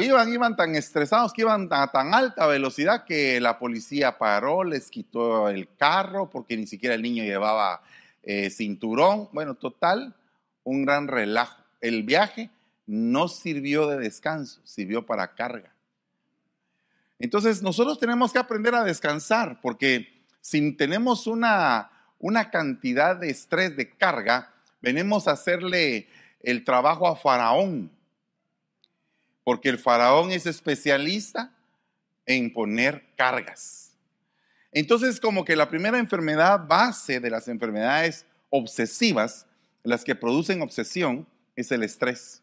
iban, iban tan estresados que iban a tan alta velocidad que la policía paró, les quitó el carro porque ni siquiera el niño llevaba eh, cinturón. Bueno, total, un gran relajo. El viaje no sirvió de descanso, sirvió para carga. Entonces nosotros tenemos que aprender a descansar porque si tenemos una, una cantidad de estrés, de carga, venimos a hacerle el trabajo a Faraón. Porque el Faraón es especialista en poner cargas. Entonces, como que la primera enfermedad base de las enfermedades obsesivas, las que producen obsesión, es el estrés.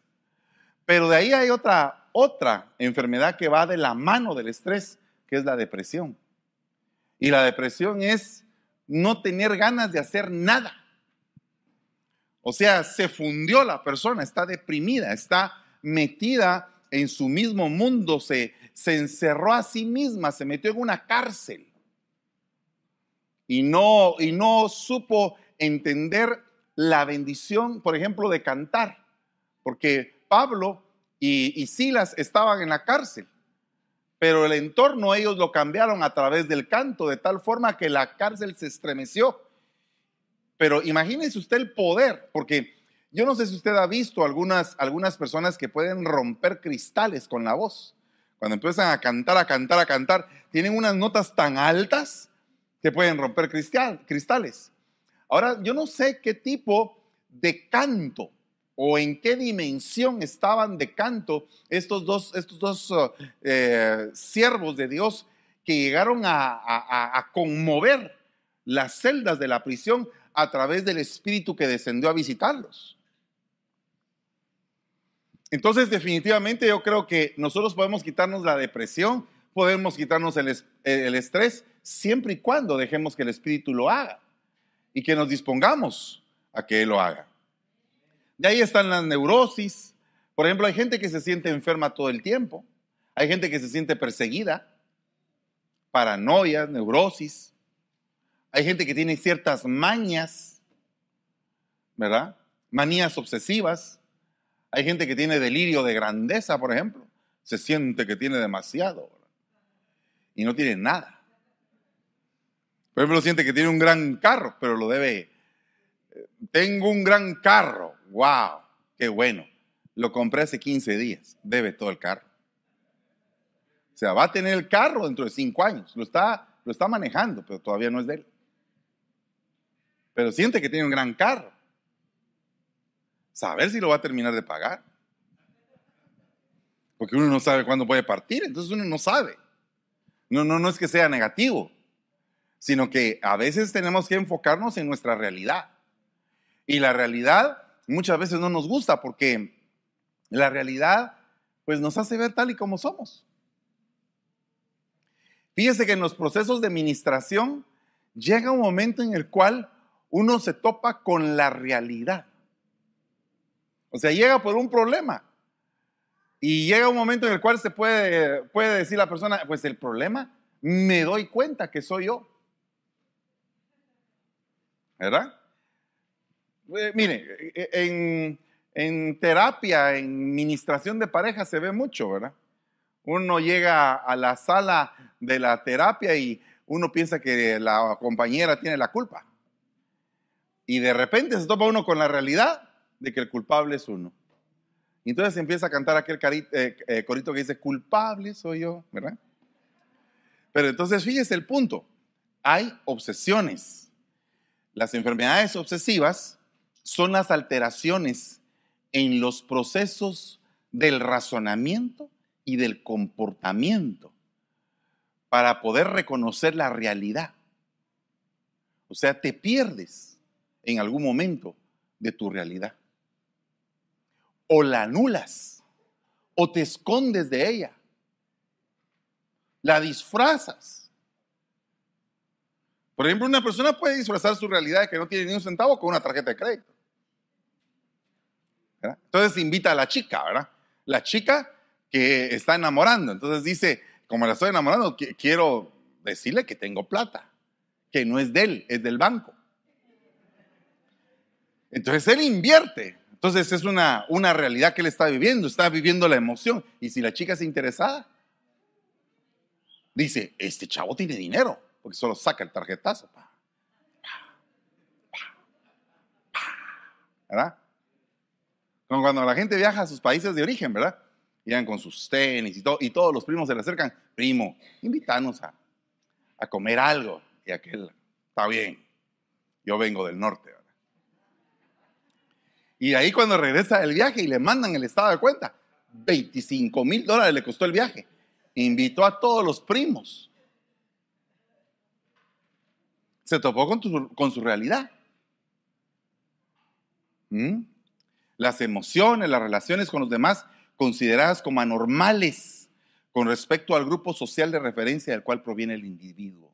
Pero de ahí hay otra, otra enfermedad que va de la mano del estrés, que es la depresión. Y la depresión es no tener ganas de hacer nada. O sea, se fundió la persona, está deprimida, está metida en su mismo mundo, se, se encerró a sí misma, se metió en una cárcel. Y no, y no supo entender la bendición, por ejemplo, de cantar. Porque Pablo y, y Silas estaban en la cárcel pero el entorno ellos lo cambiaron a través del canto, de tal forma que la cárcel se estremeció. Pero imagínense usted el poder, porque yo no sé si usted ha visto algunas, algunas personas que pueden romper cristales con la voz. Cuando empiezan a cantar, a cantar, a cantar, tienen unas notas tan altas que pueden romper cristales. Ahora, yo no sé qué tipo de canto o en qué dimensión estaban de canto estos dos, estos dos eh, siervos de Dios que llegaron a, conmover las celdas de la prisión a través del Espíritu que descendió a visitarlos. Entonces, definitivamente yo creo que nosotros podemos quitarnos la depresión, podemos quitarnos el, el estrés, siempre y cuando dejemos que el Espíritu lo haga y que nos dispongamos a que Él lo haga. De ahí están las neurosis. Por ejemplo, hay gente que se siente enferma todo el tiempo. Hay gente que se siente perseguida. Paranoia, neurosis. Hay gente que tiene ciertas mañas, ¿verdad? Manías obsesivas. Hay gente que tiene delirio de grandeza, por ejemplo. Se siente que tiene demasiado y no tiene nada. Por ejemplo, siente que tiene un gran carro, pero lo debe tengo un gran carro. ¡Wow! ¡Qué bueno! Lo compré hace 15 días. Debe todo el carro. O sea, va a tener el carro dentro de 5 años. Lo está, lo está manejando, pero todavía no es de él. Pero siente que tiene un gran carro. Saber si lo va a terminar de pagar. Porque uno no sabe cuándo puede partir, entonces uno no sabe. No, no, no es que sea negativo, sino que a veces tenemos que enfocarnos en nuestra realidad. Y la realidad muchas veces no nos gusta porque la realidad pues nos hace ver tal y como somos. Fíjese que en los procesos de administración llega un momento en el cual uno se topa con la realidad. O sea, llega por un problema. Y llega un momento en el cual se puede, puede decir la persona, pues el problema me doy cuenta que soy yo. ¿Verdad? Eh, mire, eh, en, en, terapia, en ministración de pareja se ve mucho, ¿verdad? Uno llega a la sala de la terapia y uno piensa que la compañera tiene la culpa. Y de repente se topa uno con la realidad de que el culpable es uno. Entonces empieza a cantar aquel eh, corito que dice, culpable soy yo, ¿verdad? Pero entonces fíjese el punto, hay obsesiones. Las enfermedades obsesivas son las alteraciones en los procesos del razonamiento y del comportamiento para poder reconocer la realidad. O sea, te pierdes en algún momento de tu realidad. O la anulas, o te escondes de ella. La disfrazas. Por ejemplo, una persona puede disfrazar su realidad de que no tiene ni un centavo con una tarjeta de crédito. Entonces invita a la chica, ¿verdad? La chica que está enamorando. Entonces dice, como la estoy enamorando, quiero decirle que tengo plata, que no es de él, es del banco. Entonces él invierte, Entonces es una, una realidad que él está viviendo, está viviendo la emoción. Y si la chica es interesada, dice, este chavo tiene dinero, porque solo saca el tarjetazo. ¿Verdad? Como cuando la gente viaja a sus países de origen, ¿verdad? Llegan con sus tenis y, todo, y todos los primos se le acercan, primo, invítanos a, a comer algo. Y aquel, está bien, yo vengo del norte. Y ahí cuando regresa del viaje y le mandan el estado de cuenta, 25 mil dólares le costó el viaje. Invitó a todos los primos. Se topó con, con su realidad. ¿Mm? Las emociones, las relaciones con los demás consideradas como anormales con respecto al grupo social de referencia del cual proviene el individuo.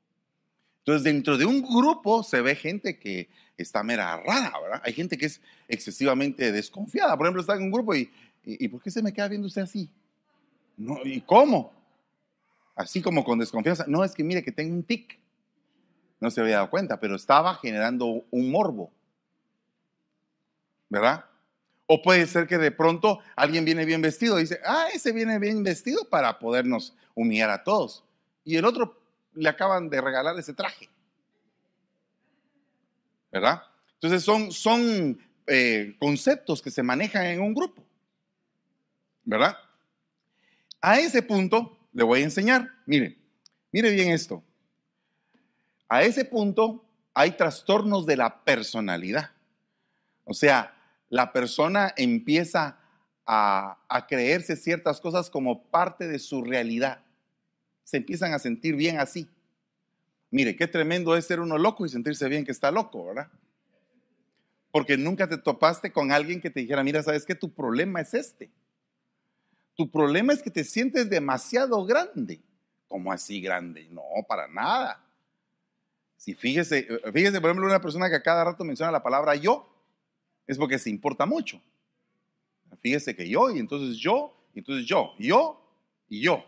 Entonces, dentro de un grupo se ve gente que está mera rara, ¿verdad? Hay gente que es excesivamente desconfiada. Por ejemplo, está en un grupo y, y, ¿por qué se me queda viendo usted así? No, ¿Y cómo? Así como con desconfianza. No, es que mire que tengo un tic. No se había dado cuenta, pero estaba generando un morbo. ¿Verdad? O puede ser que de pronto alguien viene bien vestido y dice, ah, ese viene bien vestido para podernos humillar a todos. Y el otro le acaban de regalar ese traje. ¿Verdad? Entonces son, son eh, conceptos que se manejan en un grupo. ¿Verdad? A ese punto le voy a enseñar. Mire, mire bien esto. A ese punto hay trastornos de la personalidad. O sea, la persona empieza a, a creerse ciertas cosas como parte de su realidad se empiezan a sentir bien así. Mire, qué tremendo es ser uno loco y sentirse bien que está loco, ¿verdad? Porque nunca te topaste con alguien que te dijera, mira, sabes que tu problema es este. Tu problema es que te sientes demasiado grande. ¿Cómo así grande? No, para nada. Si fíjese, fíjese, por ejemplo, una persona que a cada rato menciona la palabra yo, es porque se importa mucho. Fíjese que yo, y entonces yo, y entonces yo, yo y yo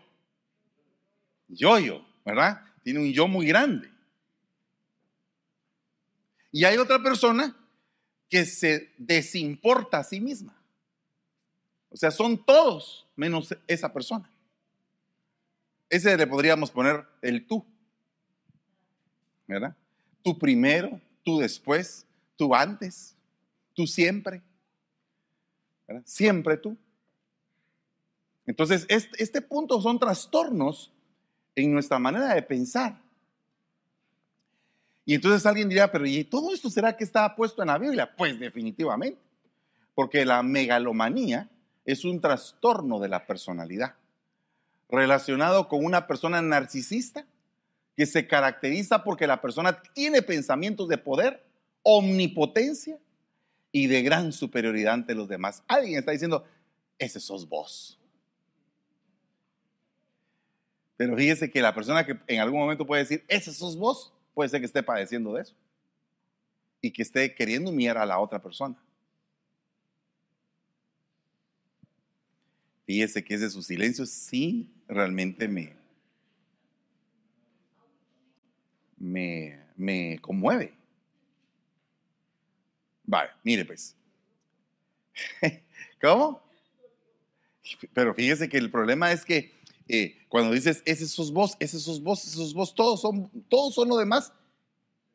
yo-yo, ¿verdad? Tiene un yo muy grande. Y hay otra persona que se desimporta a sí misma. O sea, son todos menos esa persona. Ese le podríamos poner el tú. ¿Verdad? Tú primero, tú después, tú antes, tú siempre. Siempre tú. Entonces, este, este punto son trastornos en nuestra manera de pensar. Y entonces alguien dirá, pero ¿y todo esto será que está puesto en la Biblia? Pues definitivamente, porque la megalomanía es un trastorno de la personalidad relacionado con una persona narcisista que se caracteriza porque la persona tiene pensamientos de poder, omnipotencia y de gran superioridad ante los demás. Alguien está diciendo, ese sos vos. Pero fíjese que la persona que en algún momento puede decir, ese sos vos, puede ser que esté padeciendo de eso. Y que esté queriendo humillar a la otra persona. Fíjese que ese su silencio sí realmente me, me, me conmueve. Vale, mire pues. ¿Cómo? Pero fíjese que el problema es que eh, cuando dices, ese sos vos, ese sos vos, ese sos vos, todos son, todos son lo demás,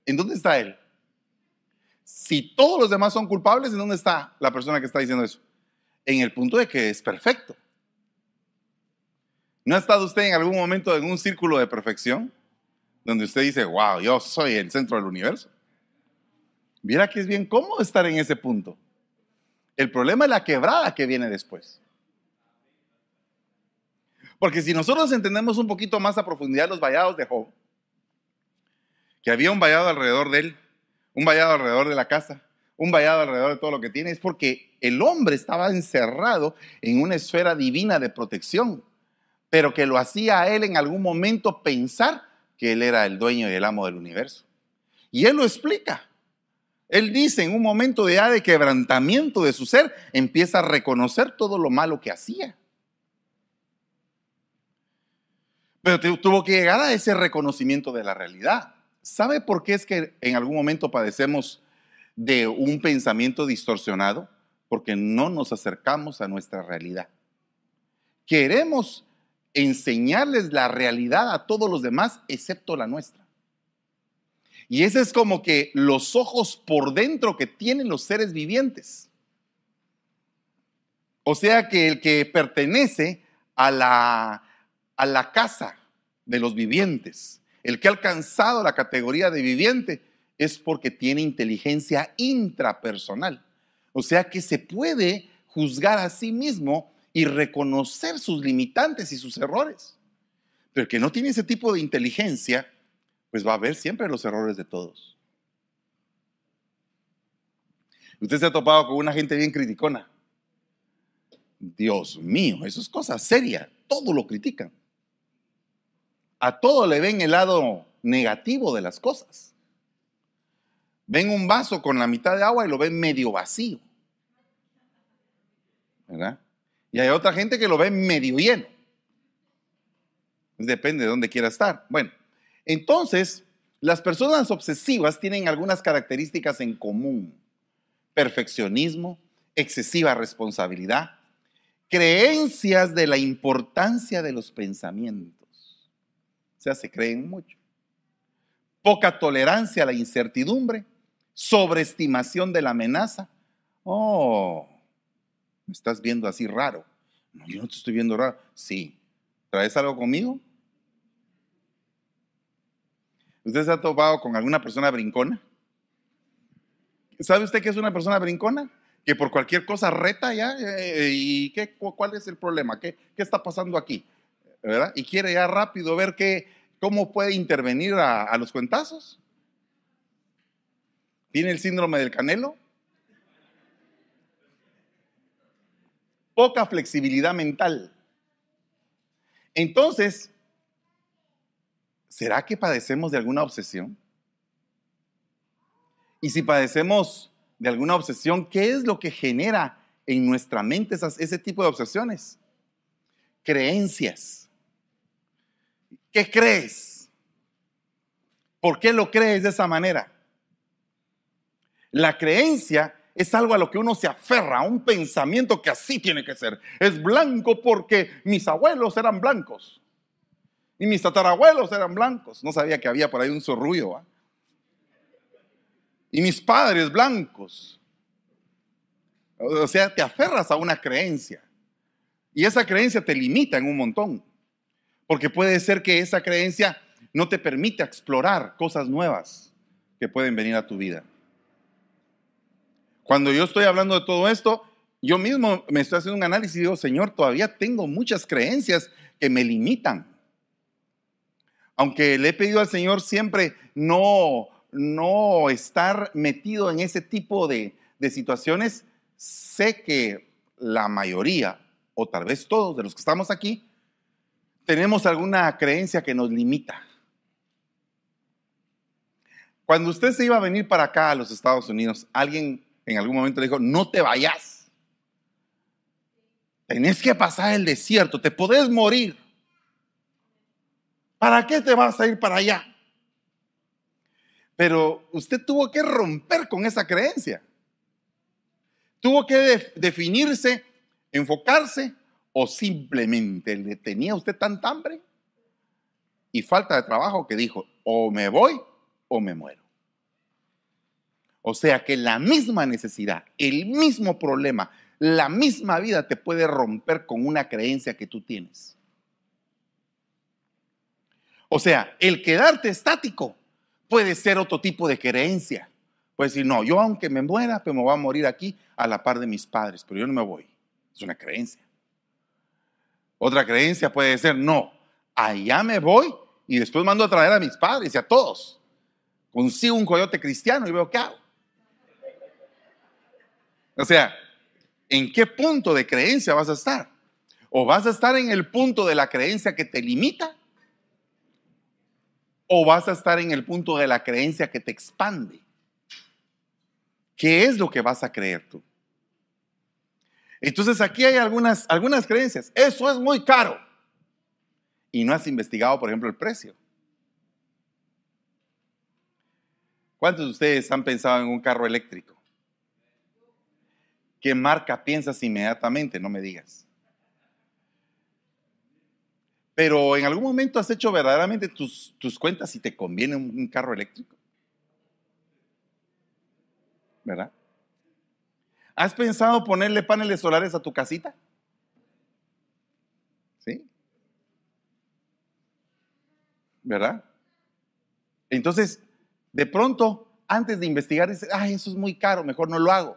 ¿en dónde está él? Si todos los demás son culpables, ¿en dónde está la persona que está diciendo eso? En el punto de que es perfecto. ¿No ha estado usted en algún momento en un círculo de perfección? Donde usted dice, wow, yo soy el centro del universo. Mira que es bien cómodo estar en ese punto. El problema es la quebrada que viene después. Porque si nosotros entendemos un poquito más a profundidad los vallados de Job, que había un vallado alrededor de él, un vallado alrededor de la casa, un vallado alrededor de todo lo que tiene, es porque el hombre estaba encerrado en una esfera divina de protección, pero que lo hacía a él en algún momento pensar que él era el dueño y el amo del universo. Y él lo explica. Él dice en un momento de, de quebrantamiento de su ser, empieza a reconocer todo lo malo que hacía. Pero tuvo que llegar a ese reconocimiento de la realidad. ¿Sabe por qué es que en algún momento padecemos de un pensamiento distorsionado? porque no nos acercamos a nuestra realidad. Queremos enseñarles la realidad a todos los demás excepto la nuestra. Y ese es como que los ojos por dentro que tienen los seres vivientes. O sea que el que pertenece a la, a la casa de los vivientes, el que ha alcanzado la categoría de viviente, es porque tiene inteligencia intrapersonal. O sea que se puede juzgar a sí mismo y reconocer sus limitantes y sus errores. Pero el que no tiene ese tipo de inteligencia, pues va a ver siempre los errores de todos. Usted se ha topado con una gente bien criticona. Dios mío, eso es cosa seria. Todo lo critican. A todo le ven el lado negativo de las cosas. Ven un vaso con la mitad de agua y lo ven medio vacío. ¿Verdad? Y hay otra gente que lo ve medio lleno. Depende de dónde quiera estar. Bueno, entonces, las personas obsesivas tienen algunas características en común. Perfeccionismo, excesiva responsabilidad, creencias de la importancia de los pensamientos. O sea, se creen mucho. Poca tolerancia a la incertidumbre, sobreestimación de la amenaza. Oh, me estás viendo así raro. No, yo no te estoy viendo raro. Sí. ¿Traes algo conmigo? ¿Usted se ha topado con alguna persona brincona? ¿Sabe usted qué es una persona brincona? que por cualquier cosa reta ya, eh, ¿y qué, cuál es el problema? ¿Qué, ¿Qué, está pasando aquí? ¿Verdad? Y quiere ya rápido ver qué, cómo puede intervenir a, a los cuentazos. ¿Tiene el síndrome del canelo? Poca flexibilidad mental. Entonces, ¿será que padecemos de alguna obsesión? Y si padecemos de alguna obsesión, ¿qué es lo que genera en nuestra mente ese tipo de obsesiones? Creencias. ¿Qué crees? ¿Por qué lo crees de esa manera? La creencia es algo a lo que uno se aferra, a un pensamiento que así tiene que ser. Es blanco porque mis abuelos eran blancos y mis tatarabuelos eran blancos. No sabía que había por ahí un zorrullo y mis padres blancos. O sea, te aferras a una creencia. Y esa creencia te limita en un montón. Porque puede ser que esa creencia no te permite explorar cosas nuevas que pueden venir a tu vida. Cuando yo estoy hablando de todo esto, yo mismo me estoy haciendo un análisis y digo, Señor, todavía tengo muchas creencias que me limitan. Aunque le he pedido al Señor siempre no no estar metido en ese tipo de, situaciones, sé que la mayoría, o tal vez todos de los que estamos aquí, tenemos alguna creencia que nos limita. Cuando usted se iba a venir para acá a los Estados Unidos, alguien en algún momento le dijo, no te vayas. Tenés que pasar el desierto, te podés morir. ¿Para qué te vas a ir para allá? Pero usted tuvo que romper con esa creencia. Tuvo que definirse, enfocarse o simplemente le tenía usted tanta hambre y falta de trabajo que dijo, o me voy o me muero. O sea que la misma necesidad, el mismo problema, la misma vida te puede romper con una creencia que tú tienes. O sea, el quedarte estático Puede ser otro tipo de creencia. Puede decir, no, yo aunque me muera, pues me voy a morir aquí a la par de mis padres, pero yo no me voy. Es una creencia. Otra creencia puede ser, no, allá me voy y después mando a traer a mis padres y a todos. Consigo un coyote cristiano y veo qué hago. O sea, ¿en qué punto de creencia vas a estar? ¿O vas a estar en el punto de la creencia que te limita? o vas a estar en el punto de la creencia que te expande? ¿Qué es lo que vas a creer tú? Entonces aquí hay algunas, algunas creencias. Eso es muy caro. Y no has investigado, por ejemplo, el precio. ¿Cuántos de ustedes han pensado en un carro eléctrico? ¿Qué marca piensas inmediatamente? No me digas. Pero en algún momento has hecho verdaderamente tus, tus cuentas si te conviene un, un carro eléctrico. ¿Verdad? ¿Has pensado ponerle paneles solares a tu casita? ¿Sí? ¿Verdad? Entonces, de pronto, antes de investigar, dices, ay, eso es muy caro, mejor no lo hago.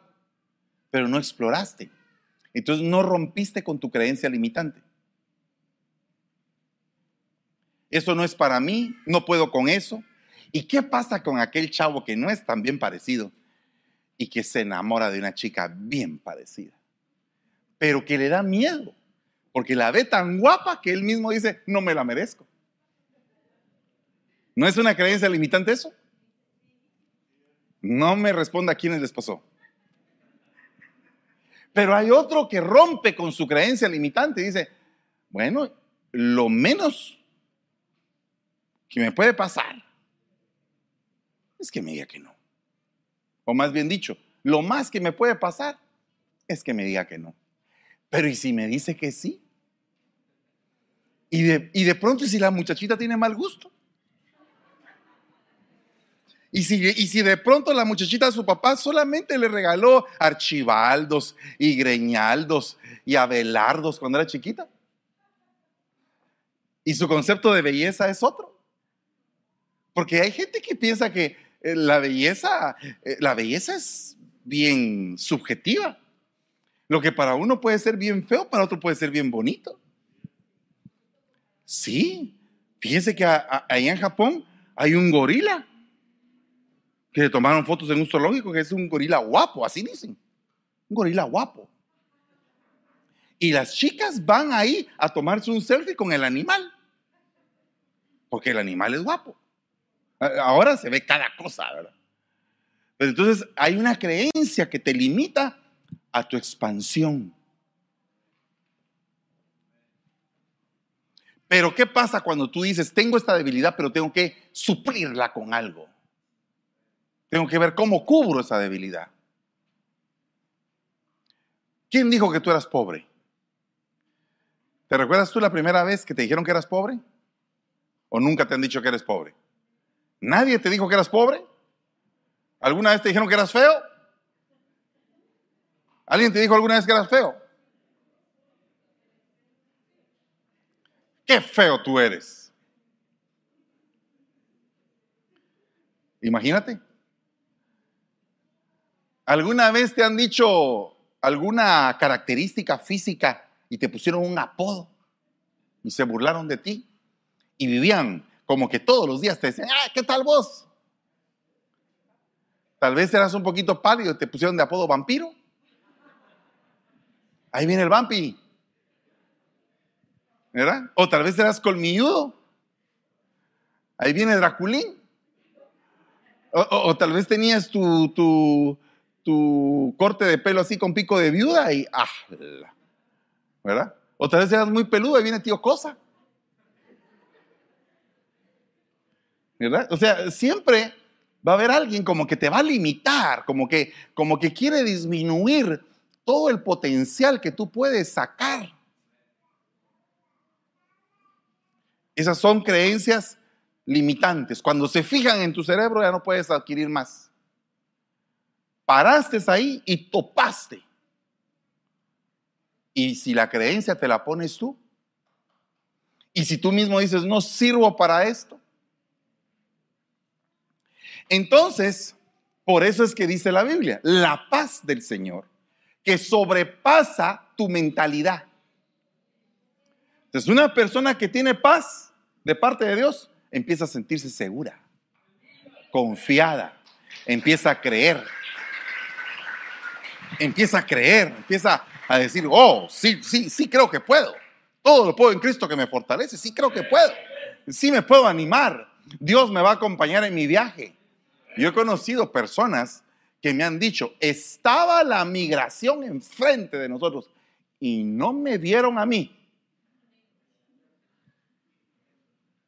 Pero no exploraste. Entonces no rompiste con tu creencia limitante. Eso no es para mí, no puedo con eso. ¿Y qué pasa con aquel chavo que no es tan bien parecido y que se enamora de una chica bien parecida? Pero que le da miedo, porque la ve tan guapa que él mismo dice, no me la merezco. ¿No es una creencia limitante eso? No me responda a quiénes les pasó. Pero hay otro que rompe con su creencia limitante y dice, bueno, lo menos que me puede pasar es que me diga que no. O más bien dicho, lo más que me puede pasar es que me diga que no. Pero ¿y si me dice que sí? Y de, y de pronto, ¿y si la muchachita tiene mal gusto? Y si, y si de pronto la muchachita a su papá solamente le regaló archibaldos y greñaldos y abelardos cuando era chiquita. Y su concepto de belleza es otro. Porque hay gente que piensa que la belleza, eh, la belleza es bien subjetiva. Lo que para uno puede ser bien feo, para otro puede ser bien bonito. Sí, fíjense que ahí en Japón hay un gorila que se tomaron fotos en un zoológico, que es un gorila guapo, así dicen. Un gorila guapo. Y las chicas van ahí a tomarse un selfie con el animal. Porque el animal es guapo. Ahora se ve cada cosa, ¿verdad? Pero entonces hay una creencia que te limita a tu expansión. Pero ¿qué pasa cuando tú dices, tengo esta debilidad, pero tengo que suplirla con algo? Tengo que ver cómo cubro esa debilidad. ¿Quién dijo que tú eras pobre? ¿Te recuerdas tú la primera vez que te dijeron que eras pobre? ¿O nunca te han dicho que eres pobre? ¿Nadie te dijo que eras pobre? ¿Alguna vez te dijeron que eras feo? ¿Alguien te dijo alguna vez que eras feo? Qué feo tú eres. Imagínate. ¿Alguna vez te han dicho alguna característica física y te pusieron un apodo y se burlaron de ti? Y vivían como que todos los días te decían, ah, ¿qué tal vos? Tal vez eras un poquito pálido y te pusieron de apodo vampiro. Ahí viene el vampi. ¿Verdad? O tal vez eras colmilludo. Ahí viene Draculín. O, tal vez tenías tu, tu, tu corte de pelo así con pico de viuda y ah, ¿verdad? Otra vez eras muy peludo y viene tío Cosa. O sea, siempre va a haber alguien como que te va a limitar, como que, como que quiere disminuir todo el potencial que tú puedes sacar. Esas son creencias limitantes. Cuando se fijan en tu cerebro ya no puedes adquirir más paraste ahí y topaste. Y si la creencia te la pones tú, y si tú mismo dices, no sirvo para esto, entonces, por eso es que dice la Biblia, la paz del Señor, que sobrepasa tu mentalidad. Entonces, una persona que tiene paz de parte de Dios empieza a sentirse segura, confiada, empieza a creer empieza a creer, empieza a decir, oh, sí, sí, sí creo que puedo. Todo lo puedo en Cristo que me fortalece, sí creo que puedo. Sí me puedo animar. Dios me va a acompañar en mi viaje. Yo he conocido personas que me han dicho, estaba la migración enfrente de nosotros y no me vieron a mí.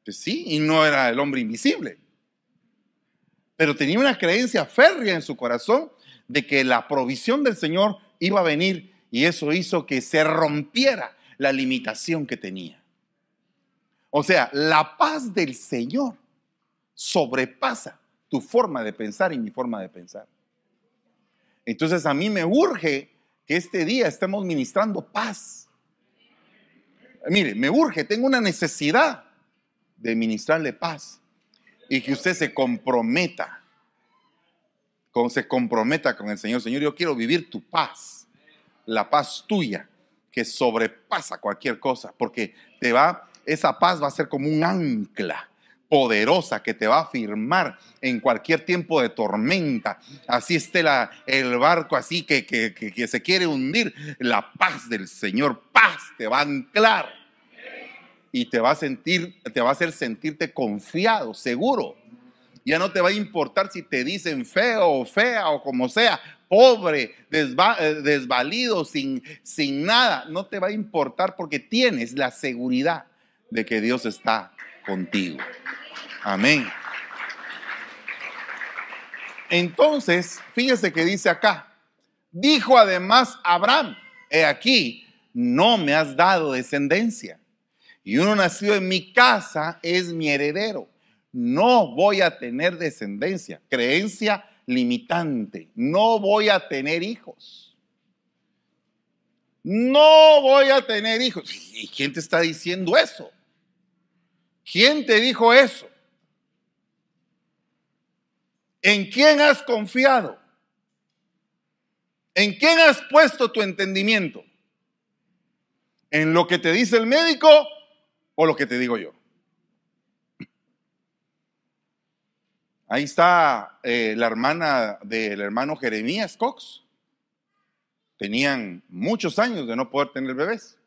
Pues sí, y no era el hombre invisible. Pero tenía una creencia férrea en su corazón de que la provisión del Señor iba a venir y eso hizo que se rompiera la limitación que tenía. O sea, la paz del Señor sobrepasa tu forma de pensar y mi forma de pensar. Entonces a mí me urge que este día estemos ministrando paz. Mire, me urge, tengo una necesidad de ministrarle paz y que usted se comprometa, con, se comprometa con el Señor. Señor, yo quiero vivir tu paz, la paz tuya que sobrepasa cualquier cosa, porque te va, esa paz va a ser como un ancla poderosa que te va a afirmar en cualquier tiempo de tormenta. Así esté el barco así que, que, que, se quiere hundir. La paz del Señor, paz te va a anclar y te va a sentir, te va a hacer sentirte confiado, seguro. Ya no te va a importar si te dicen feo o fea o como sea, pobre, eh, desvalido, sin, sin nada. No te va a importar porque tienes la seguridad de que Dios está contigo. Amén. Entonces, fíjese que dice acá, dijo además Abraham, he aquí, no me has dado descendencia, y uno nacido en mi casa es mi heredero. No voy a tener descendencia, creencia limitante, no voy a tener hijos. No voy a tener hijos. ¿Y quién te está diciendo eso? ¿Quién te dijo eso? ¿En quién has confiado? ¿En quién has puesto tu entendimiento? ¿En lo que te dice el médico o lo que te digo yo? Ahí está eh, la hermana del hermano Jeremías Cox. Tenían muchos años de no poder tener bebés.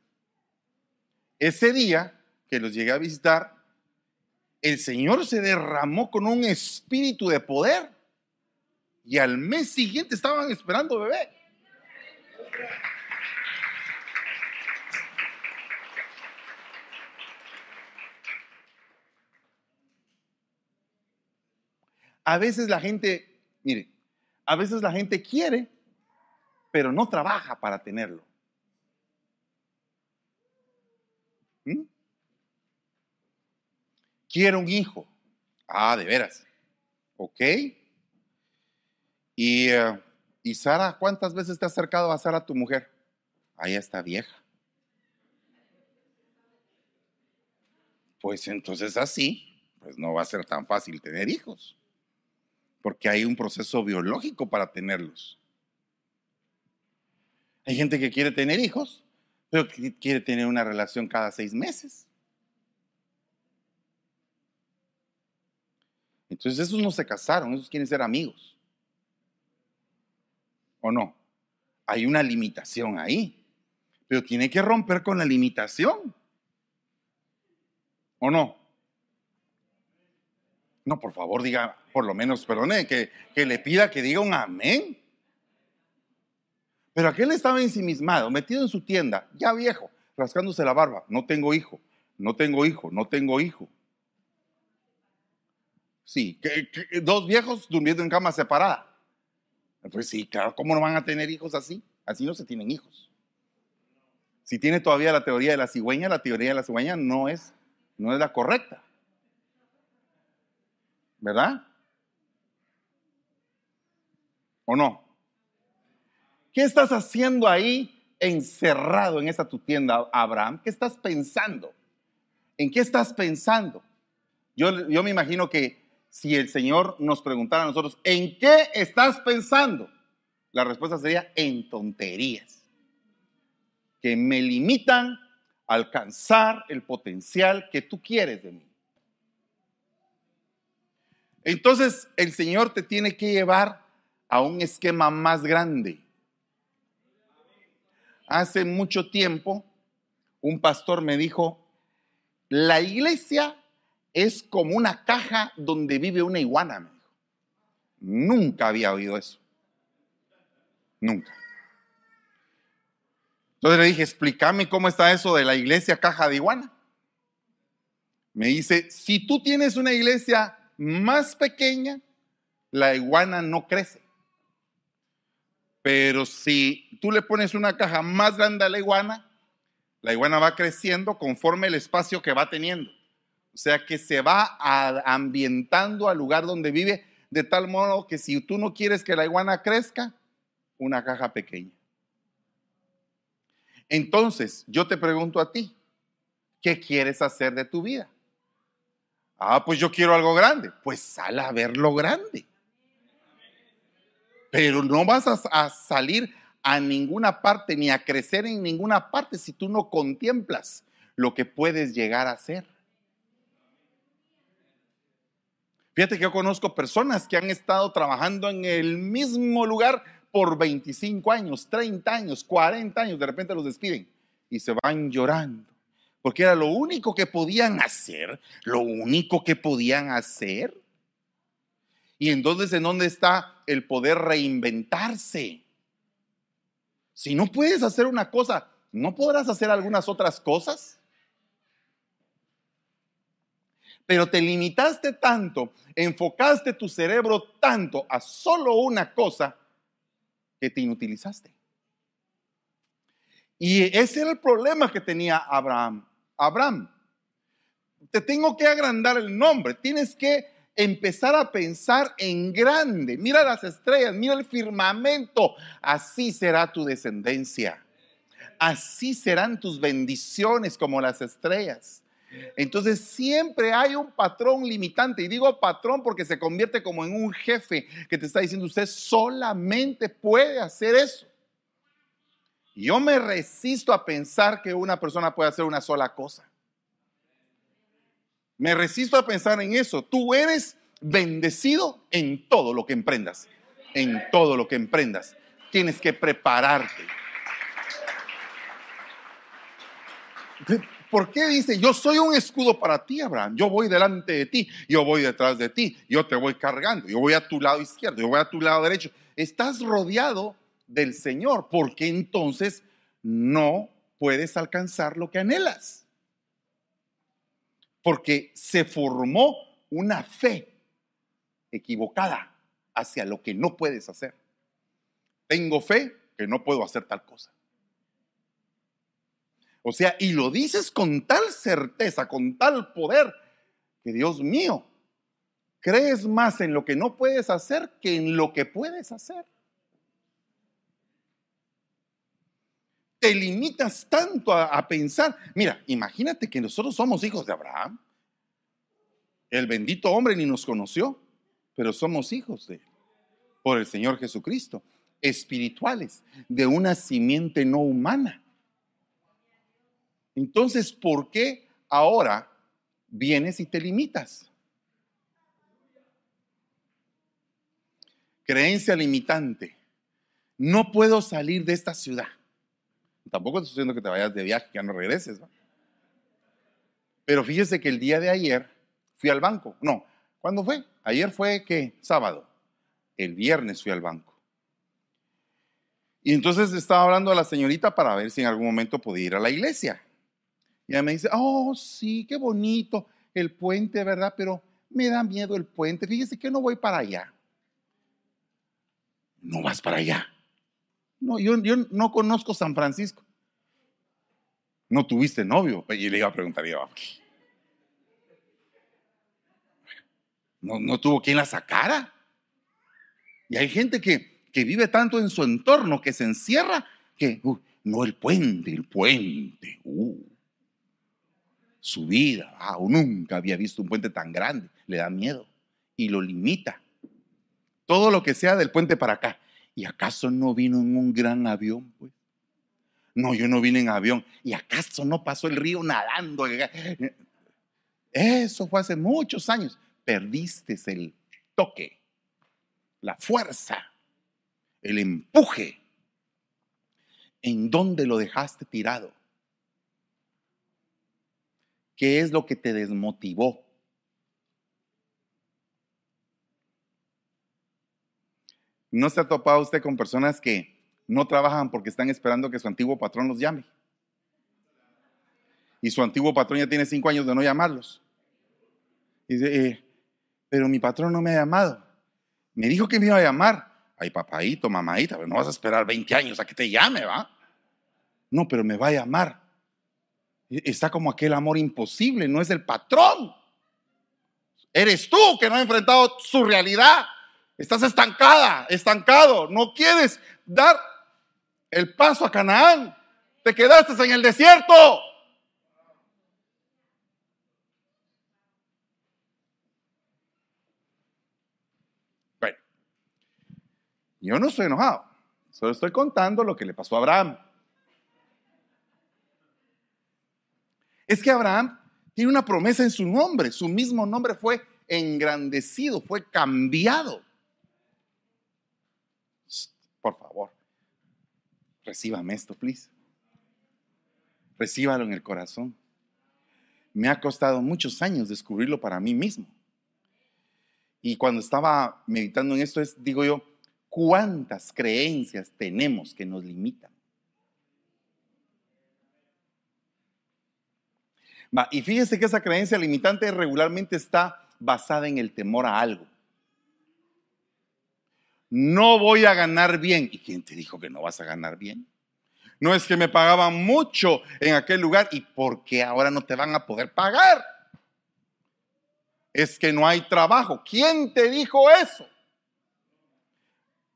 Ese día que los llegué a visitar, el Señor se derramó con un espíritu de poder y al mes siguiente estaban esperando bebé. A veces la gente, mire, a veces la gente quiere, pero no trabaja para tenerlo. ¿Mm? Quiero un hijo. Ah, de veras. Ok. Y, eh, y Sara, ¿cuántas veces te has acercado a Sara, tu mujer? Ahí está vieja. Pues entonces así, pues no va a ser tan fácil tener hijos, porque hay un proceso biológico para tenerlos. Hay gente que quiere tener hijos, pero que quiere tener una relación cada seis meses. Entonces esos no se casaron, esos quieren ser amigos. ¿O no? Hay una limitación ahí. Pero tiene que romper con la limitación. ¿O no? No, por favor, diga, por lo menos, perdone, que, que le pida que diga un amén. Pero aquel estaba ensimismado, metido en su tienda, ya viejo, rascándose la barba. No tengo hijo, no tengo hijo, no tengo hijo. Sí, dos viejos durmiendo en cama separada. Pues sí, claro, ¿cómo no van a tener hijos así? Así no se tienen hijos. Si tiene todavía la teoría de la cigüeña, la teoría de la cigüeña no es, no es la correcta. ¿Verdad? ¿O no? ¿Qué estás haciendo ahí encerrado en esa tu tienda, Abraham? ¿Qué estás pensando? ¿En qué estás pensando? Yo, yo me imagino que si el Señor nos preguntara a nosotros, ¿en qué estás pensando? La respuesta sería en tonterías, que me limitan a alcanzar el potencial que tú quieres de mí. Entonces el Señor te tiene que llevar a un esquema más grande. Hace mucho tiempo un pastor me dijo, la iglesia es como una caja donde vive una iguana, me dijo. Nunca había oído eso. Nunca. Entonces le dije, explícame cómo está eso de la iglesia caja de iguana. Me dice, si tú tienes una iglesia más pequeña, la iguana no crece. Pero si tú le pones una caja más grande a la iguana, la iguana va creciendo conforme el espacio que va teniendo. O sea que se va ambientando al lugar donde vive de tal modo que si tú no quieres que la iguana crezca, una caja pequeña. Entonces, yo te pregunto a ti, ¿qué quieres hacer de tu vida? Ah, pues yo quiero algo grande. Pues sal a ver lo grande. Pero no vas a, a, salir a ninguna parte ni a crecer en ninguna parte si tú no contemplas lo que puedes llegar a ser. Fíjate que yo conozco personas que han estado trabajando en el mismo lugar por 25 años, 30 años, 40 años, de repente los despiden y se van llorando, porque era lo único que podían hacer, lo único que podían hacer. Y entonces, ¿en dónde está el poder reinventarse? Si no puedes hacer una cosa, ¿no podrás hacer algunas otras cosas? Pero te limitaste tanto, enfocaste tu cerebro tanto a solo una cosa que te inutilizaste. Y ese era el problema que tenía Abraham. Abraham, te tengo que agrandar el nombre, tienes que empezar a pensar en grande. Mira las estrellas, mira el firmamento, así será tu descendencia. Así serán tus bendiciones como las estrellas. Entonces siempre hay un patrón limitante. Y digo patrón porque se convierte como en un jefe que te está diciendo usted solamente puede hacer eso. yo me resisto a pensar que una persona puede hacer una sola cosa. Me resisto a pensar en eso. Tú eres bendecido en todo lo que emprendas. En todo lo que emprendas. Tienes que prepararte. ¿Por qué dice, yo soy un escudo para ti, Abraham? Yo voy delante de ti, yo voy detrás de ti, yo te voy cargando, yo voy a tu lado izquierdo, yo voy a tu lado derecho. Estás rodeado del Señor, porque entonces no puedes alcanzar lo que anhelas. Porque se formó una fe equivocada hacia lo que no puedes hacer. Tengo fe que no puedo hacer tal cosa. O sea, y lo dices con tal certeza, con tal poder, que Dios mío, crees más en lo que no puedes hacer que en lo que puedes hacer. Te limitas tanto a, pensar, mira, imagínate que nosotros somos hijos de Abraham. El bendito hombre ni nos conoció, pero somos hijos de por el Señor Jesucristo, espirituales, de una simiente no humana. Entonces, ¿por qué ahora vienes y te limitas? Creencia limitante. No puedo salir de esta ciudad. Tampoco estoy diciendo que te vayas de viaje, que ya no regreses. Pero fíjese que el día de ayer fui al banco. No, ¿cuándo fue? Ayer fue que sábado. El viernes fui al banco. Y entonces estaba hablando a la señorita para ver si en algún momento podía ir a la iglesia. Y ella me dice, oh, sí, qué bonito el puente, ¿verdad? Pero me da miedo el puente. Fíjese que no voy para allá. No vas para allá. No, yo, yo no conozco San Francisco. No tuviste novio. Y le iba a preguntar, yo, no, no tuvo quien la sacara. Y hay gente que, que vive tanto en su entorno que se encierra que, no el puente, el puente. Uh su vida. Ah, nunca había visto un puente tan grande. Le da miedo y lo limita. Todo lo que sea del puente para acá. ¿Y acaso no vino en un gran avión? Pues? No, yo no vine en avión. ¿Y acaso no pasó el río nadando? Eso fue hace muchos años. Perdiste el toque, la fuerza, el empuje. ¿En dónde lo dejaste tirado? ¿Qué es lo que te desmotivó? ¿No se ha topado usted con personas que no trabajan porque están esperando que su antiguo patrón los llame? Y su antiguo patrón ya tiene cinco años de no llamarlos. Y dice, eh, pero mi patrón no me ha llamado. Me dijo que me iba a llamar. ay papadito, mamadita, pero no vas a esperar 20 años a que te llame, ¿va? No, pero me va a llamar. Está como aquel amor imposible, no es el patrón. Eres tú que no has enfrentado su realidad. Estás estancada, estancado. No quieres dar el paso a Canaán. Te quedaste en el desierto. Bueno, yo no estoy enojado. Solo estoy contando lo que le pasó a Abraham. Es que Abraham tiene una promesa en su nombre. Su mismo nombre fue engrandecido, fue cambiado. Por favor, recíbame esto, please. Recíbalo en el corazón. Me ha costado muchos años descubrirlo para mí mismo. Y cuando estaba meditando en esto, es, digo yo, ¿cuántas creencias tenemos que nos limitan? Y fíjese que esa creencia limitante regularmente está basada en el temor a algo. No voy a ganar bien. ¿Y quién te dijo que no vas a ganar bien? No es que me pagaban mucho en aquel lugar y por qué ahora no te van a poder pagar. Es que no hay trabajo. ¿Quién te dijo eso?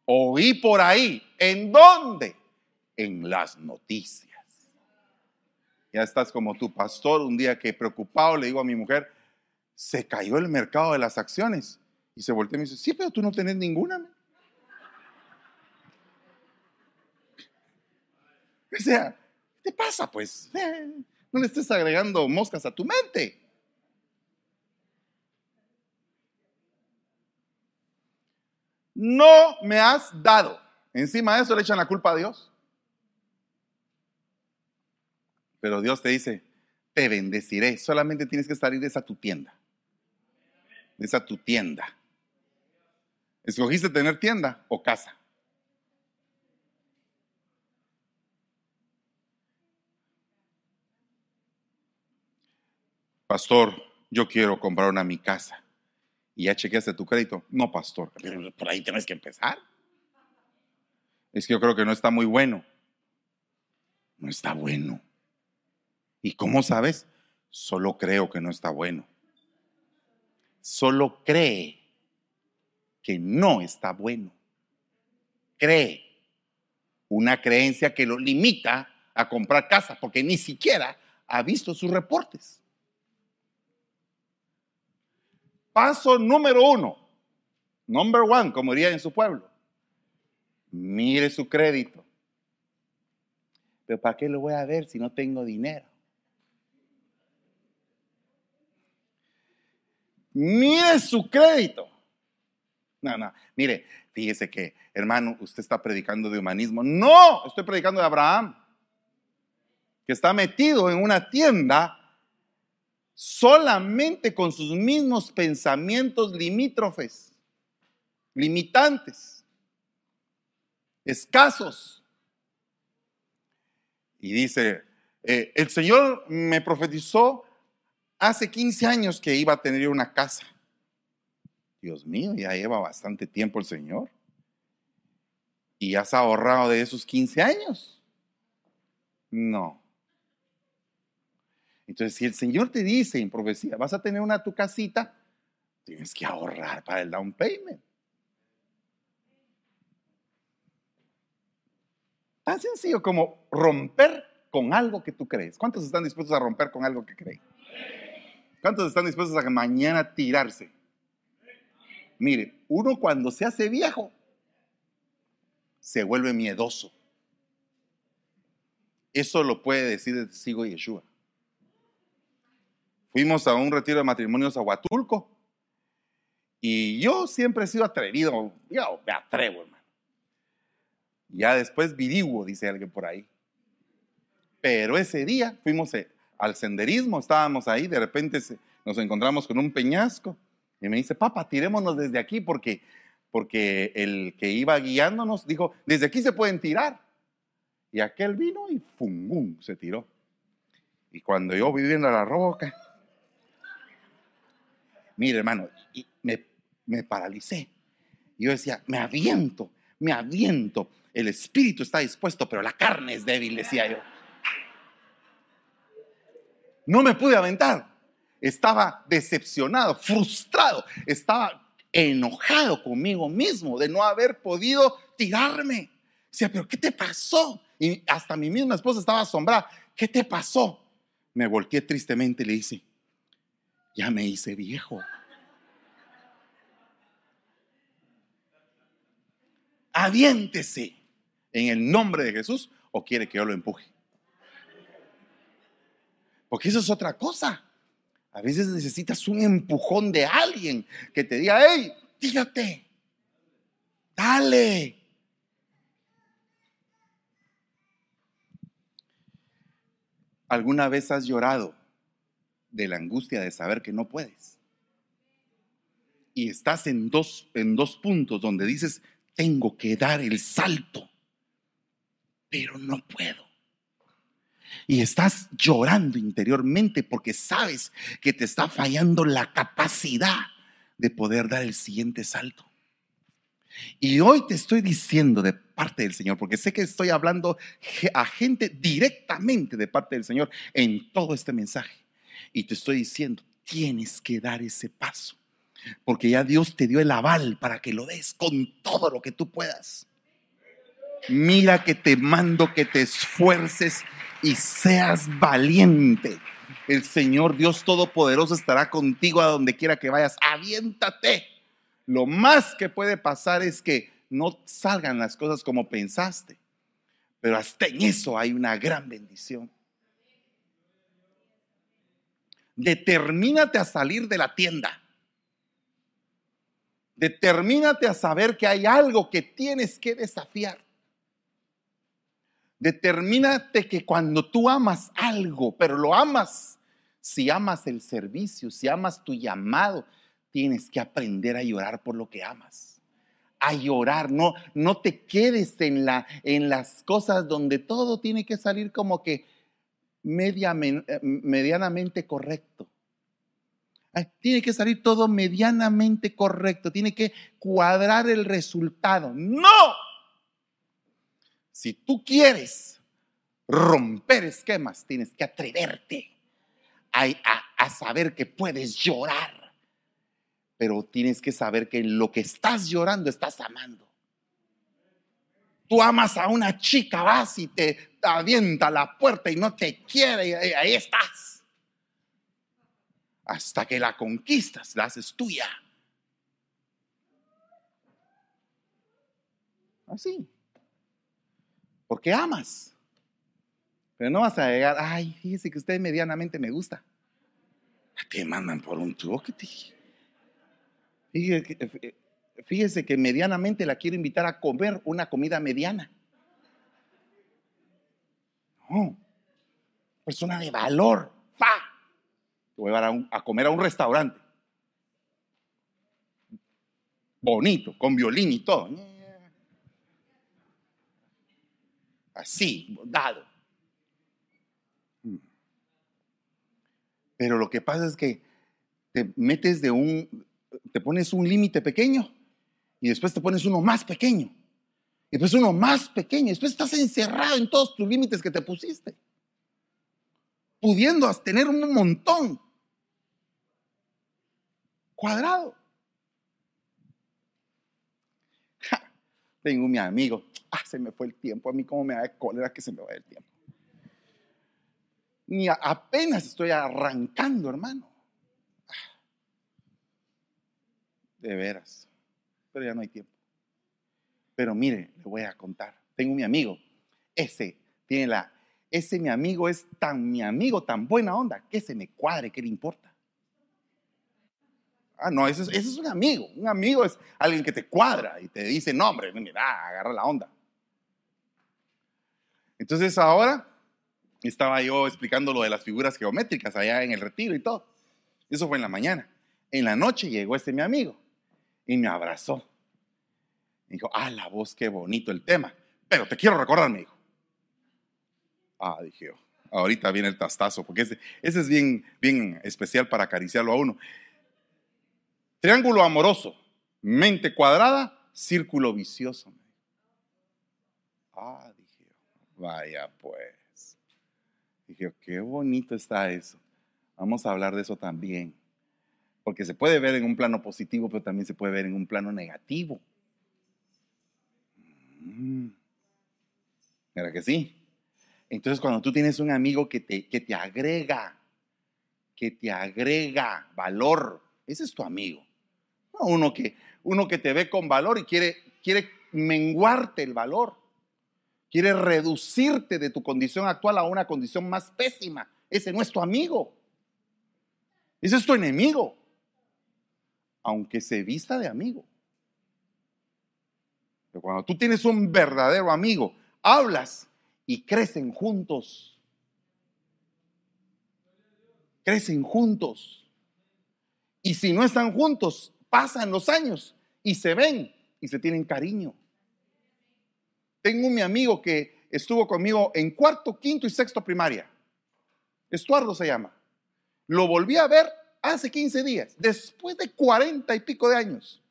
Oí por ahí. ¿En dónde? En las noticias. Ya estás como tu pastor un día que preocupado le digo a mi mujer, se cayó el mercado de las acciones. Y se volteó y me dice, sí, pero tú no tenés ninguna. O sea, ¿qué te pasa pues? No le estés agregando moscas a tu mente. No me has dado. Encima de eso le echan la culpa a Dios. Pero Dios te dice, te bendeciré. Solamente tienes que salir de esa tu tienda. De esa tu tienda. ¿Escogiste tener tienda o casa? Pastor, yo quiero comprar una mi casa. ¿Y ya chequeaste tu crédito? No, pastor. Por ahí tienes que empezar. Es que yo creo que no está muy bueno. No está bueno. ¿Y cómo sabes? Solo creo que no está bueno. Solo cree que no está bueno. Cree. Una creencia que lo limita a comprar casa porque ni siquiera ha visto sus reportes. Paso número uno, number one, como diría en su pueblo. Mire su crédito. Pero ¿para qué lo voy a ver si no tengo dinero? Mire su crédito. No, no, mire, fíjese que, hermano, usted está predicando de humanismo. No, estoy predicando de Abraham, que está metido en una tienda solamente con sus mismos pensamientos limítrofes, limitantes, escasos. Y dice, eh, el Señor me profetizó hace 15 años que iba a tener una casa. Dios mío, ya lleva bastante tiempo el Señor. ¿Y has ahorrado de esos 15 años? No. Entonces, si el Señor te dice en profecía, vas a tener una tu casita, tienes que ahorrar para el down payment. Tan sencillo como romper con algo que tú crees. ¿Cuántos están dispuestos a romper con algo que creen? ¿Cuántos están dispuestos a mañana tirarse? Mire, uno cuando se hace viejo, se vuelve miedoso. Eso lo puede decir el testigo Yeshua. Fuimos a un retiro de matrimonios a Huatulco y yo siempre he sido atrevido. Yo me atrevo, hermano. Ya después vidigo, dice alguien por ahí. Pero ese día fuimos eh, al senderismo, estábamos ahí, de repente nos encontramos con un peñasco y me dice, papá, tirémonos desde aquí porque, porque el que iba guiándonos dijo, desde aquí se pueden tirar. Y aquel vino y fungum, se tiró. Y cuando yo viviendo en la roca, mire hermano, me, me paralicé. Yo decía, me aviento, me aviento. El espíritu está dispuesto, pero la carne es débil, decía yo. No me pude aventar. Estaba decepcionado, frustrado, estaba enojado conmigo mismo de no haber podido tirarme. Decía, pero ¿qué te pasó? Y hasta mi misma esposa estaba asombrada. ¿Qué te pasó? Me volteé tristemente y le dije, ya me hice viejo. Aviéntese en el nombre de Jesús o quiere que yo lo empuje. Porque eso es otra cosa. A veces necesitas un empujón de alguien que te diga, hey, tírate, dale. ¿Alguna vez has llorado de la angustia de saber que no puedes? Y estás en dos, en dos puntos donde dices, tengo que dar el salto, pero no puedo. Y estás llorando interiormente porque sabes que te está fallando la capacidad de poder dar el siguiente salto. Y hoy te estoy diciendo de parte del Señor, porque sé que estoy hablando a gente directamente de parte del Señor en todo este mensaje. Y te estoy diciendo, tienes que dar ese paso, porque ya Dios te dio el aval para que lo des con todo lo que tú puedas. Mira que te mando que te esfuerces y seas valiente. El Señor Dios Todopoderoso estará contigo a donde quiera que vayas. Aviéntate. Lo más que puede pasar es que no salgan las cosas como pensaste. Pero hasta en eso hay una gran bendición. Determínate a salir de la tienda. Determínate a saber que hay algo que tienes que desafiar. Determínate que cuando tú amas algo, pero lo amas, si amas el servicio, si amas tu llamado, tienes que aprender a llorar por lo que amas. A llorar, no, no te quedes en, la, en las cosas donde todo tiene que salir como que eh, medianamente correcto. Tiene que salir todo medianamente correcto, tiene que cuadrar el resultado. No, si tú quieres romper esquemas, tienes que atreverte a, saber que puedes llorar. Pero tienes que saber que en lo que estás llorando estás amando. Tú amas a una chica, vas y te avienta la puerta y no te quiere y ahí estás. Hasta que la conquistas, la haces tuya. Así porque amas. Pero no vas a llegar, ay, fíjese que usted medianamente me gusta. Te mandan por un tubo que te... Eh, fíjese que medianamente la quiero invitar a comer una comida mediana. No, persona de valor, fa. Te voy a llevar a, a comer a un restaurante. Bonito, con violín y todo así, dado. Pero lo que pasa es que te metes de un, te pones un límite pequeño y después te pones uno más pequeño. Y después uno más pequeño. Y después estás encerrado en todos tus límites que te pusiste. Pudiendo tener un montón. Cuadrado. Tengo mi amigo ah, se me fue el tiempo, a mí como me da de cólera que se me va el tiempo. Ni apenas estoy arrancando, hermano. De veras. Pero ya no hay tiempo. Pero mire, le voy a contar. Tengo mi amigo. Ese tiene la. Ese mi amigo es tan mi amigo, tan buena onda, que se me cuadre, ¿qué le importa? Ah, no, ese es, ese es un amigo. Un amigo es alguien que te cuadra y te dice, no, hombre, mira, agarra la onda. Entonces ahora estaba yo explicando lo de las figuras geométricas allá en el retiro y todo. Eso fue en la mañana. En la noche llegó este mi amigo y me abrazó. Me dijo, ah, la voz, qué bonito el tema. Pero te quiero recordar, me dijo. Ah, dije yo, ahorita viene el tastazo, porque ese, es bien, bien especial para acariciarlo a uno. Triángulo amoroso, mente cuadrada, círculo vicioso. Ah, vaya pues. Dije, qué bonito está eso. Vamos a hablar de eso también. Porque se puede ver en un plano positivo, pero también se puede ver en un plano negativo. Mm. ¿Verdad que sí? Entonces, cuando tú tienes un amigo que te, que te agrega, que te agrega valor, ese es tu amigo. uno, que, uno que te ve con valor y quiere, quiere menguarte el valor, quiere reducirte de tu condición actual a una condición más pésima. Ese no es tu amigo. Ese es tu enemigo. Aunque se vista de amigo. Pero cuando tú tienes un verdadero amigo, hablas y crecen juntos. Crecen juntos. Y si no están juntos, pasan los años y se ven y se tienen cariño. Tengo un mi amigo que estuvo conmigo en cuarto, quinto y sexto primaria. Estuardo se llama. Lo volví a ver hace 15 días, después de cuarenta y pico de años.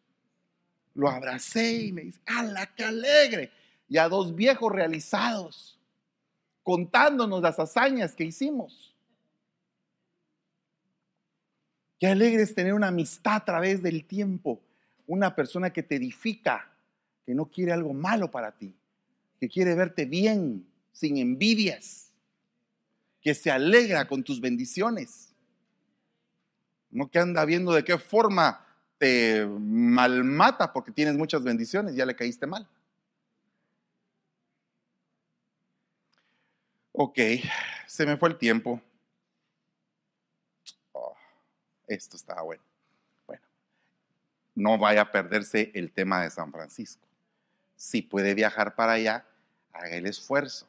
Lo abracé y me dice, ¡ala, qué alegre! Y a dos viejos realizados, contándonos las hazañas que hicimos. Qué alegre es tener una amistad a través del tiempo, una persona que te edifica, que no quiere algo malo para ti, que quiere verte bien, sin envidias, que se alegra con tus bendiciones. No que anda viendo de qué forma te malmata porque tienes muchas bendiciones, ya le caíste mal. Ok, se me fue el tiempo. Oh, esto estaba bueno. Bueno, no vaya a perderse el tema de San Francisco. Si puede viajar para allá, haga el esfuerzo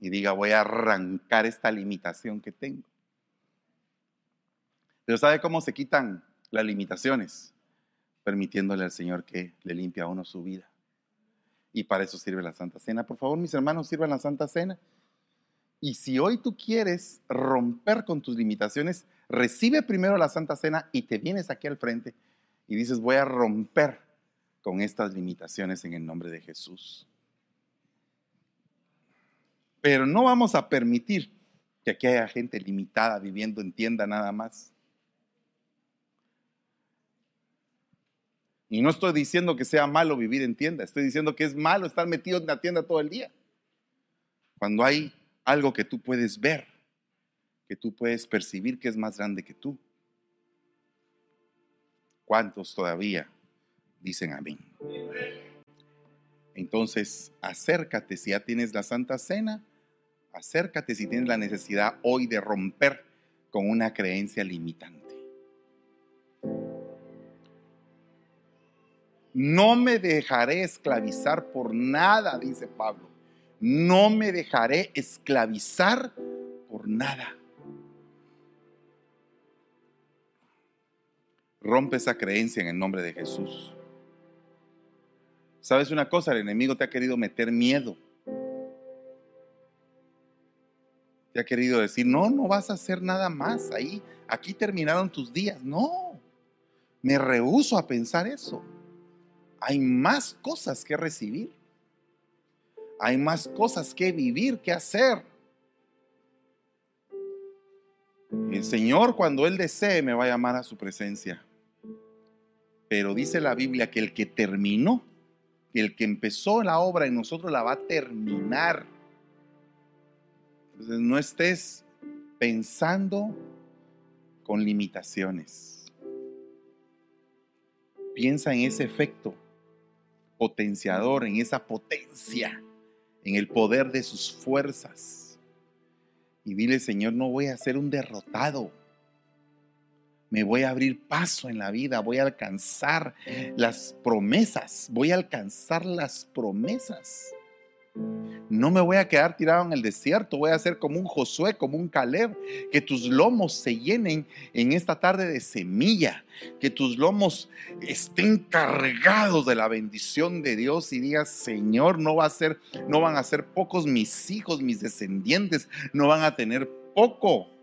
y diga, voy a arrancar esta limitación que tengo. Pero ¿sabe cómo se quitan las limitaciones? Permitiéndole al Señor que le limpie a uno su vida. Y para eso sirve la Santa Cena. Por favor, mis hermanos, sirvan la Santa Cena. Y si hoy tú quieres romper con tus limitaciones, recibe primero la Santa Cena y te vienes aquí al frente y dices, voy a romper con estas limitaciones en el nombre de Jesús. Pero no vamos a permitir que aquí haya gente limitada viviendo en tienda nada más. Y no estoy diciendo que sea malo vivir en tienda, estoy diciendo que es malo estar metido en la tienda todo el día. Cuando hay algo que tú puedes ver, que tú puedes percibir que es más grande que tú. ¿Cuántos todavía dicen amén? Entonces, acércate si ya tienes la Santa Cena Acércate si tienes la necesidad hoy de romper con una creencia limitante. No me dejaré esclavizar por nada, dice Pablo. No me dejaré esclavizar por nada. Rompe esa creencia en el nombre de Jesús. ¿Sabes una cosa? El enemigo te ha querido meter miedo. Te ha querido decir, no, no vas a hacer nada más ahí, aquí terminaron tus días. No, me rehuso a pensar eso. Hay más cosas que recibir. Hay más cosas que vivir, que hacer. El Señor cuando Él desee me va a llamar a su presencia. Pero dice la Biblia que el que terminó, el que empezó la obra en nosotros la va a terminar. No estés pensando con limitaciones. Piensa en ese efecto potenciador, en esa potencia, en el poder de sus fuerzas. Y dile, Señor, no voy a ser un derrotado. Me voy a abrir paso en la vida, voy a alcanzar las promesas, voy a alcanzar las promesas. No me voy a quedar tirado en el desierto, voy a ser como un Josué, como un Caleb, que tus lomos se llenen en esta tarde de semilla, que tus lomos estén cargados de la bendición de Dios y digas, Señor, no va a ser no van a ser pocos mis hijos, mis descendientes, no van a tener poco.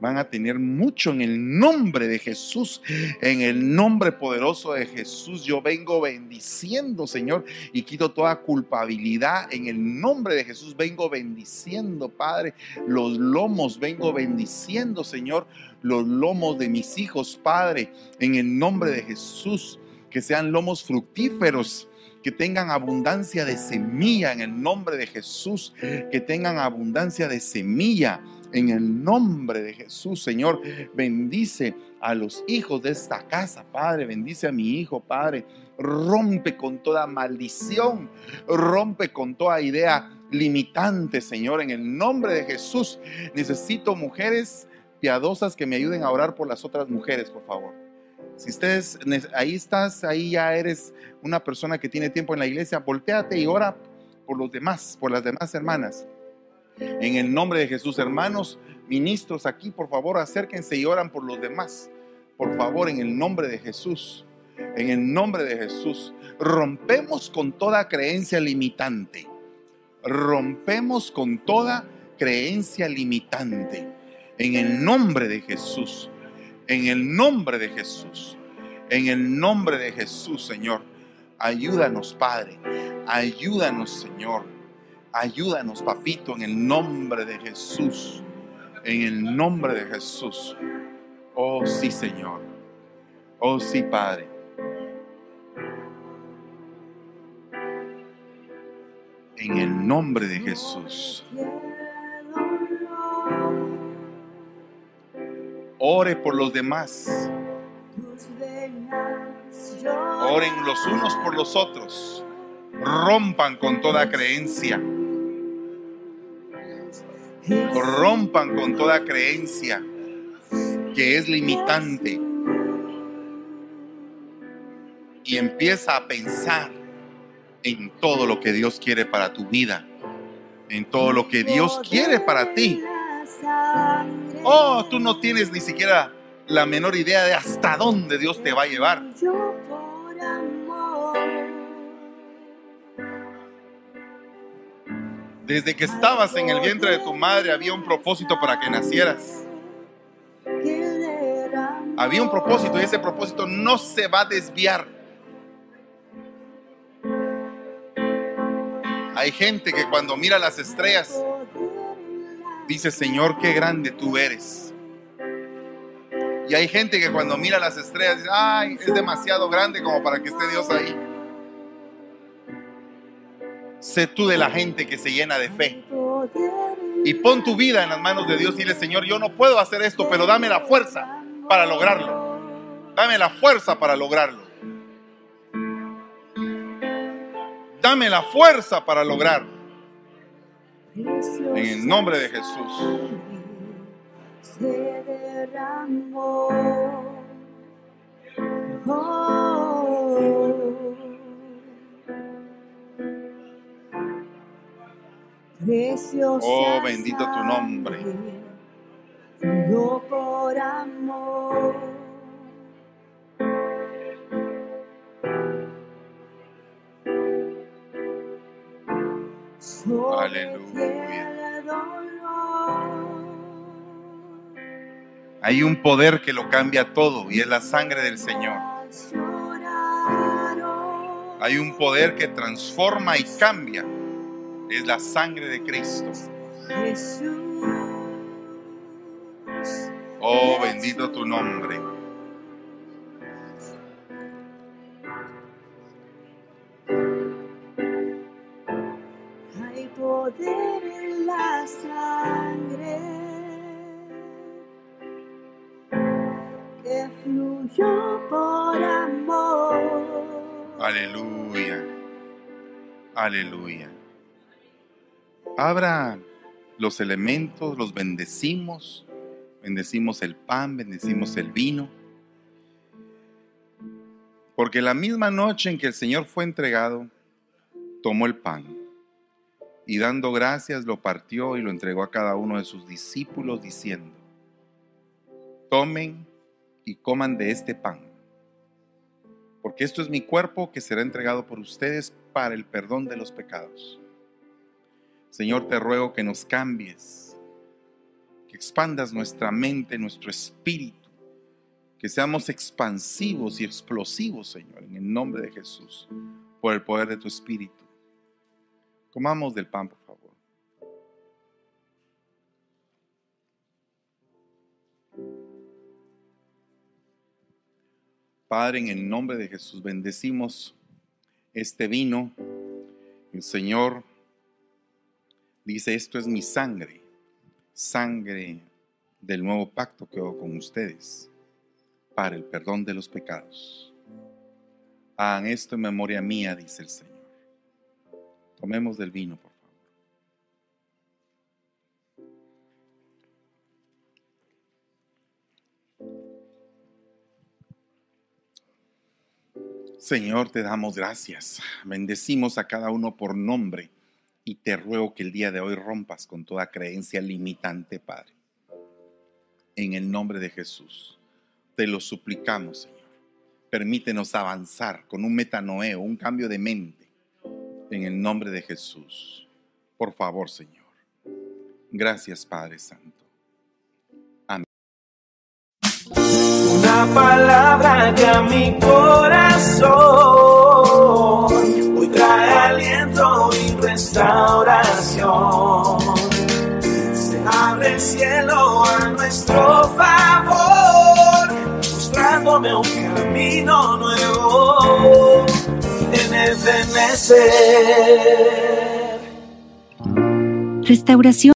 Van a tener mucho en el nombre de Jesús, en el nombre poderoso de Jesús. Yo vengo bendiciendo, Señor, y quito toda culpabilidad. En el nombre de Jesús. Vengo bendiciendo, Padre, los lomos, vengo bendiciendo, Señor, los lomos de mis hijos, Padre, en el nombre de Jesús, que sean lomos fructíferos que tengan abundancia de semilla. En el nombre de Jesús, que tengan abundancia de semilla en el nombre de Jesús, Señor, bendice a los hijos de esta casa, Padre. Bendice a mi hijo, Padre. Rompe con toda maldición, rompe con toda idea limitante, Señor. En el nombre de Jesús, necesito mujeres piadosas que me ayuden a orar por las otras mujeres, por favor. Si ustedes, ahí estás, ahí ya eres una persona que tiene tiempo en la iglesia, volteate y ora por los demás, por las demás hermanas. En el nombre de Jesús, hermanos, ministros aquí, por favor, acérquense y oran por los demás. Por favor, en el nombre de Jesús. En el nombre de Jesús. Rompemos con toda creencia limitante. Rompemos con toda creencia limitante. En el nombre de Jesús. En el nombre de Jesús. En el nombre de Jesús, Señor. Ayúdanos, Padre. Ayúdanos, Señor Ayúdanos, papito, en el nombre de Jesús. En el nombre de Jesús. Oh sí, Señor. Oh sí, Padre. En el nombre de Jesús. Ore por los demás. Oren los unos por los otros. Rompan con toda creencia rompan con toda creencia que es limitante y empieza a pensar en todo lo que Dios quiere para tu vida, en todo lo que Dios quiere para ti. Oh, tú no tienes ni siquiera la menor idea de hasta dónde Dios te va a llevar. Desde que estabas en el vientre de tu madre había un propósito para que nacieras. Había un propósito y ese propósito no se va a desviar. Hay gente que cuando mira las estrellas dice, Señor, qué grande tú eres. Y hay gente que cuando mira las estrellas dice, ay, es demasiado grande como para que esté Dios ahí. Sé tú de la gente que se llena de fe. Y pon tu vida en las manos de Dios y dile, Señor, yo no puedo hacer esto, pero dame la fuerza para lograrlo. Dame la fuerza para lograrlo. Dame la fuerza para lograrlo. En el nombre de Jesús. Oh, bendito tu nombre. por amor. Aleluya. Hay un poder que lo cambia todo y es la sangre del Señor. Hay un poder que transforma y cambia es la sangre de Cristo. Oh, bendito tu nombre. Hay poder en la sangre que fluyó por amor. Aleluya. Aleluya. Abra los elementos, los bendecimos, bendecimos el pan, bendecimos el vino. Porque la misma noche en que el Señor fue entregado, tomó el pan y dando gracias lo partió y lo entregó a cada uno de sus discípulos diciendo, tomen y coman de este pan, porque esto es mi cuerpo que será entregado por ustedes para el perdón de los pecados. Señor, te ruego que nos cambies que expandas nuestra mente, nuestro espíritu, que seamos expansivos y explosivos, Señor, en el nombre de Jesús, por el poder de tu espíritu. Comamos del pan, por favor. Padre, en el nombre de Jesús, bendecimos este vino. El Señor dice, esto es mi sangre, sangre del nuevo pacto que hago con ustedes para el perdón de los pecados. Hagan esto en memoria mía, dice el Señor. Tomemos del vino, por favor. Señor, te damos gracias. Bendecimos a cada uno por nombre y te ruego que el día de hoy rompas con toda creencia limitante, Padre. En el nombre de Jesús, te lo suplicamos, Señor. Permítenos avanzar con un metanoeo, un cambio de mente. En el nombre de Jesús. Por favor, Señor. Gracias, Padre Santo. Una palabra que a mi corazón restauración. Se abre el cielo a nuestro favor, mostrándome un camino nuevo en el. Restauración